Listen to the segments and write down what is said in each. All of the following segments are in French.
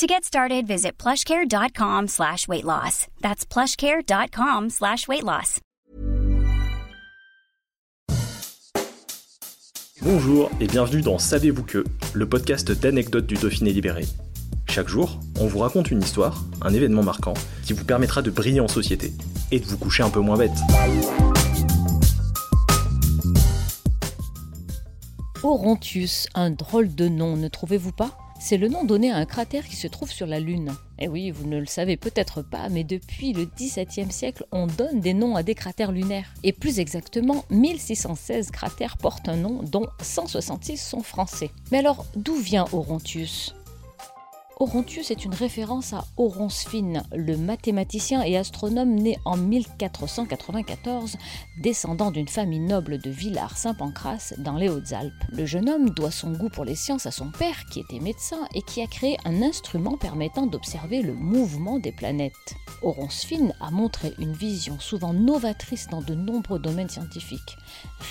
To get started, visit plushcare.com slash weight loss. That's plushcare.com slash weight loss. Bonjour et bienvenue dans Savez-vous que, le podcast d'anecdotes du Dauphiné libéré. Chaque jour, on vous raconte une histoire, un événement marquant, qui vous permettra de briller en société et de vous coucher un peu moins bête. Orontius, un drôle de nom, ne trouvez-vous pas? C'est le nom donné à un cratère qui se trouve sur la Lune. Eh oui, vous ne le savez peut-être pas, mais depuis le XVIIe siècle, on donne des noms à des cratères lunaires. Et plus exactement, 1616 cratères portent un nom, dont 166 sont français. Mais alors, d'où vient Orontius? Orontius est une référence à Oronsphine, le mathématicien et astronome né en 1494, descendant d'une famille noble de Villars-Saint-Pancras dans les Hautes-Alpes. Le jeune homme doit son goût pour les sciences à son père, qui était médecin et qui a créé un instrument permettant d'observer le mouvement des planètes. Oronsphine a montré une vision souvent novatrice dans de nombreux domaines scientifiques.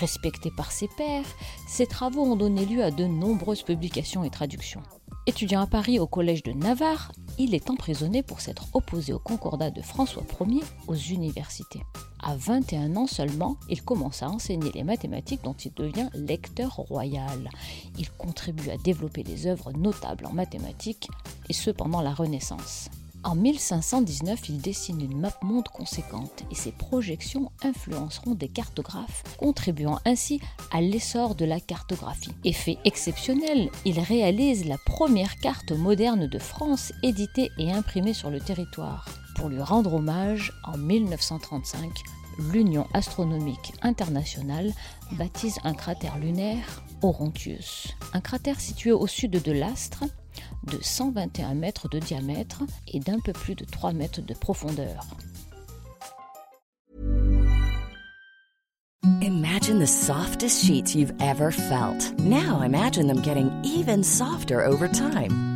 Respecté par ses pairs, ses travaux ont donné lieu à de nombreuses publications et traductions. Étudiant à Paris au collège de Navarre, il est emprisonné pour s'être opposé au concordat de François Ier aux universités. À 21 ans seulement, il commence à enseigner les mathématiques dont il devient lecteur royal. Il contribue à développer des œuvres notables en mathématiques, et ce pendant la Renaissance. En 1519, il dessine une map monde conséquente et ses projections influenceront des cartographes, contribuant ainsi à l'essor de la cartographie. Effet exceptionnel, il réalise la première carte moderne de France éditée et imprimée sur le territoire. Pour lui rendre hommage, en 1935, l'Union astronomique internationale baptise un cratère lunaire Orontius. Un cratère situé au sud de l'astre de 121 mètres de diamètre et d'un peu plus de 3 mètres de profondeur. Imagine the softest sheets you've ever felt. Now imagine them getting even softer over time.